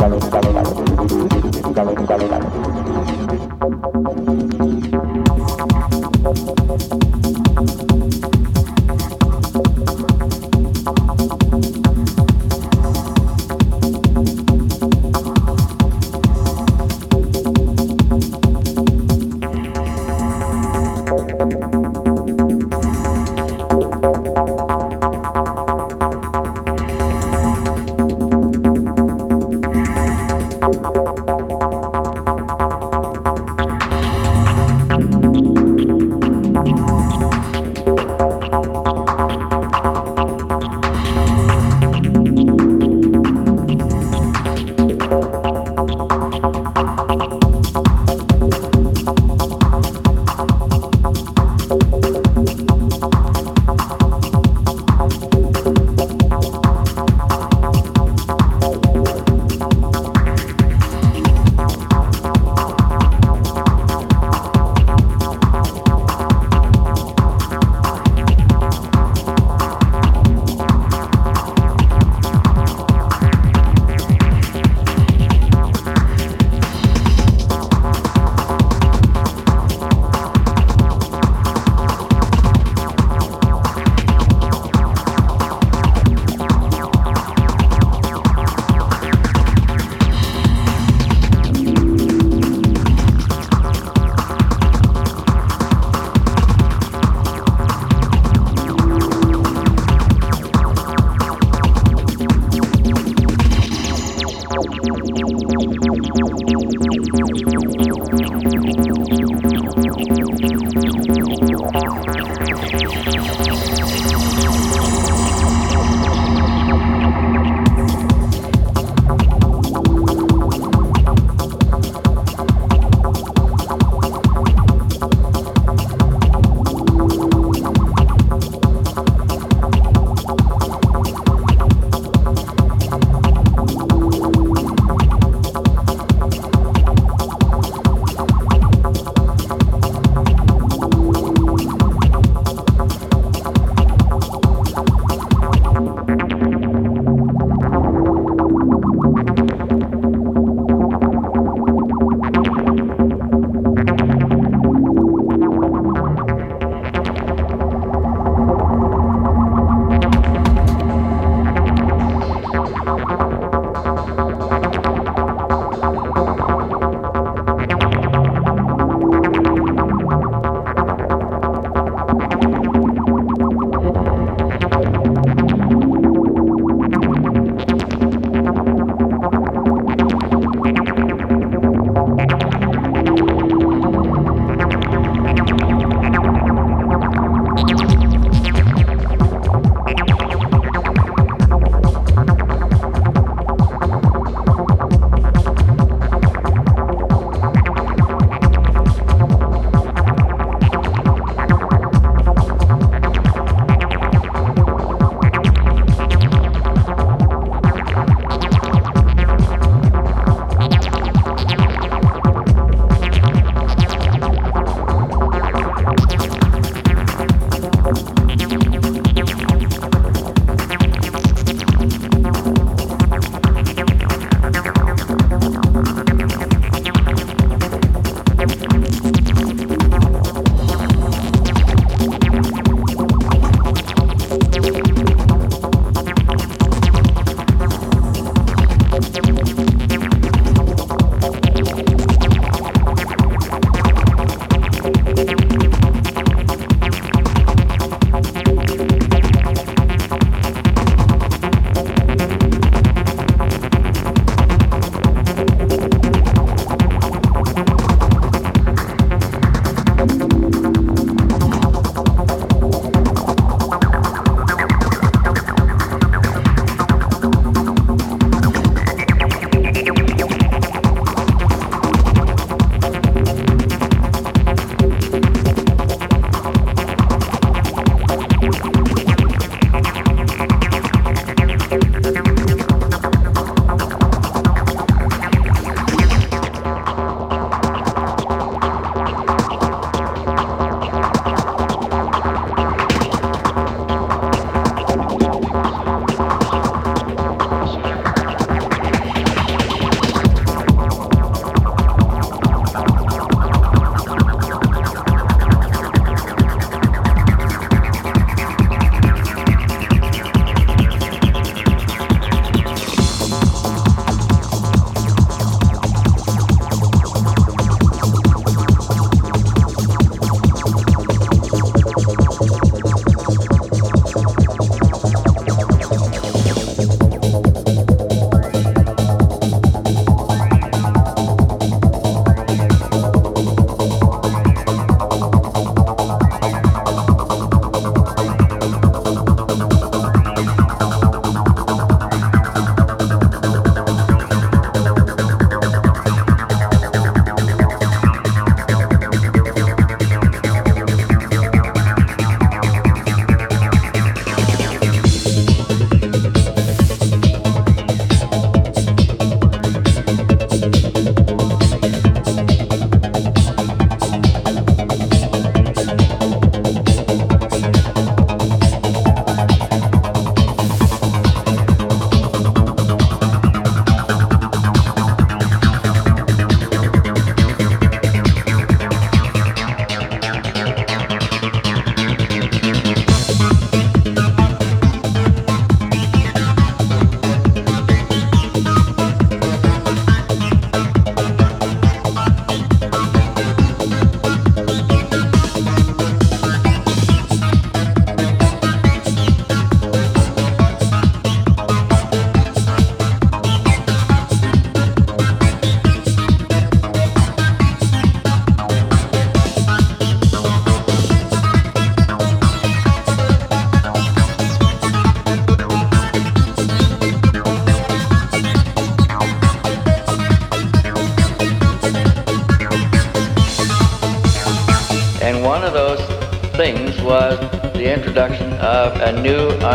calor, calor, calor, calor, calor, calor.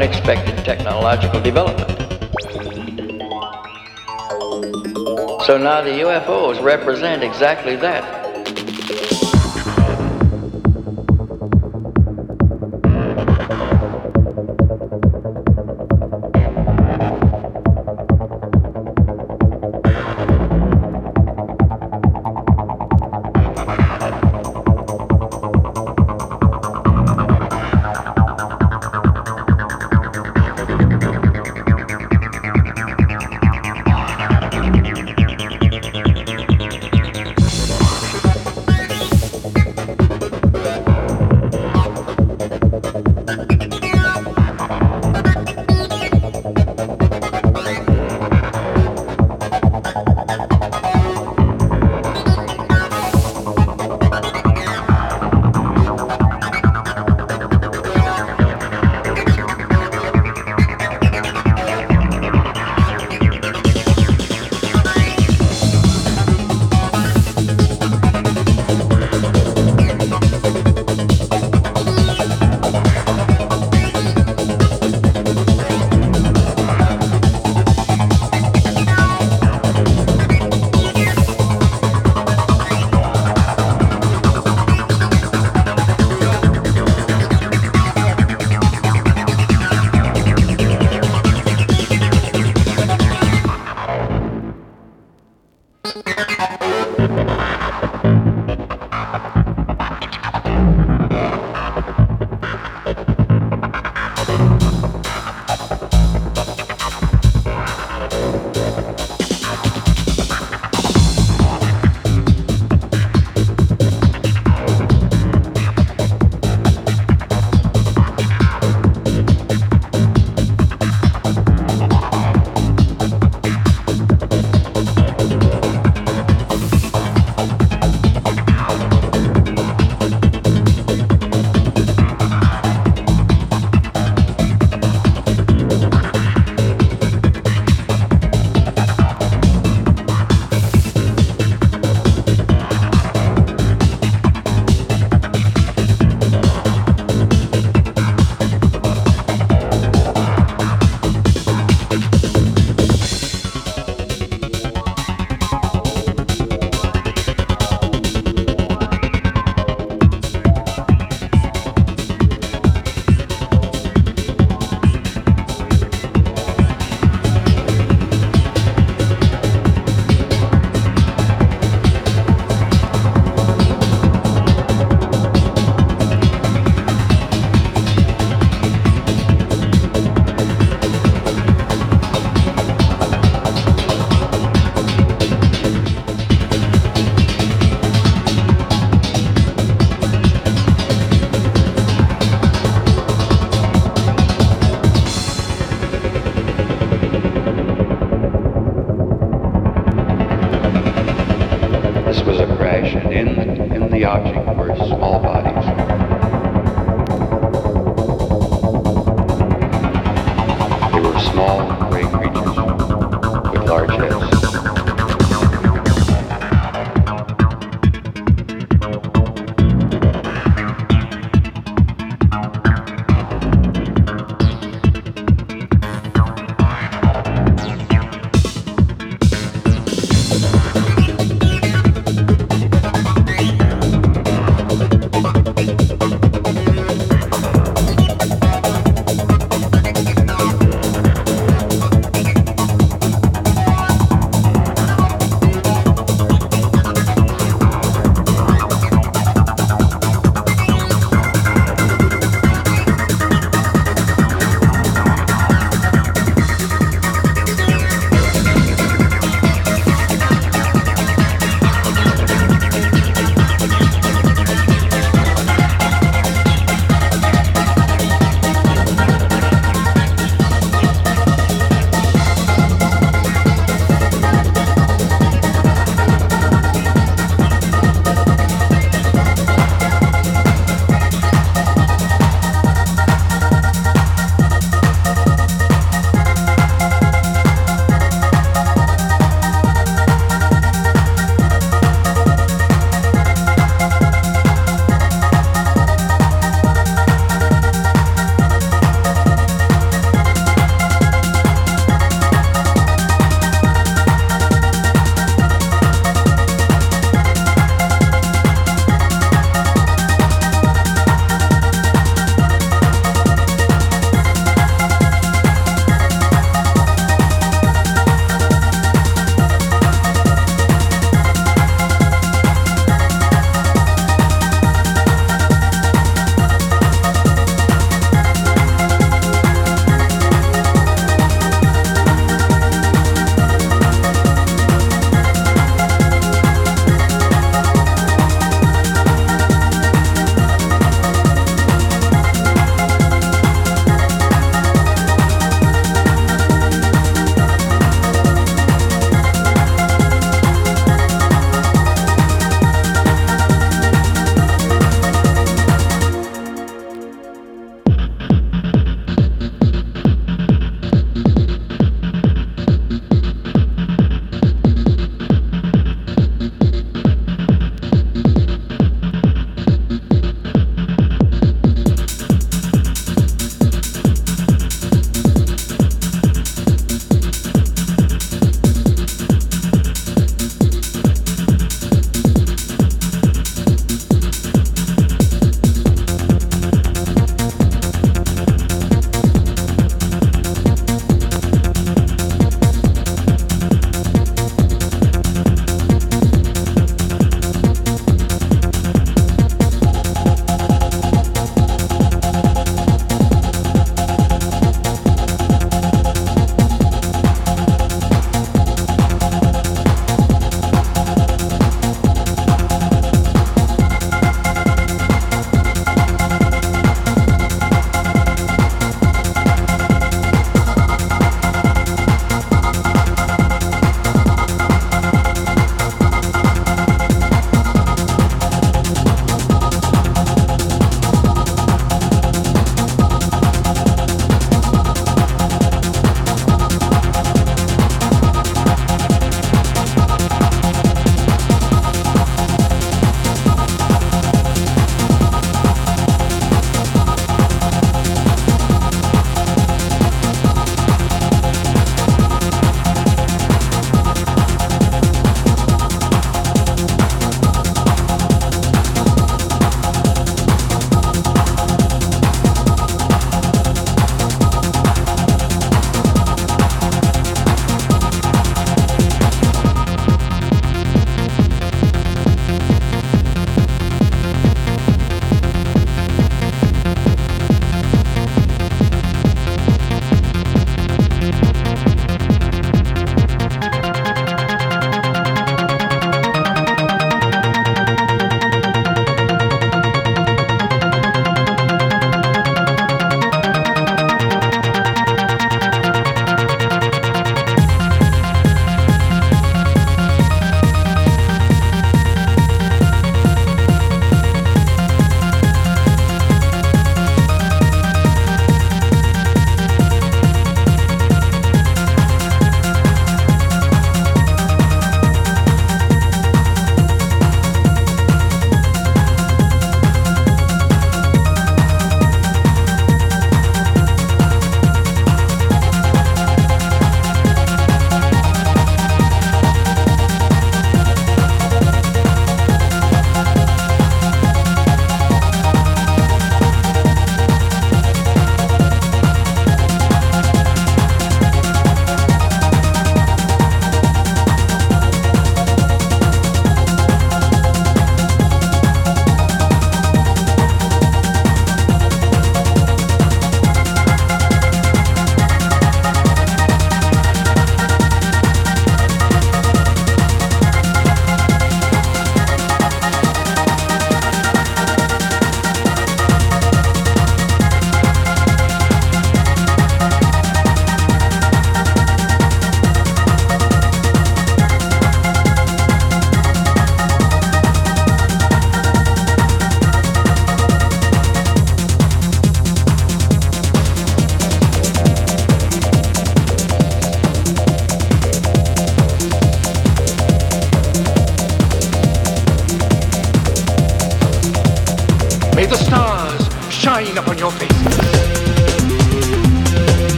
Unexpected technological development. So now the UFOs represent exactly that.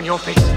on your face.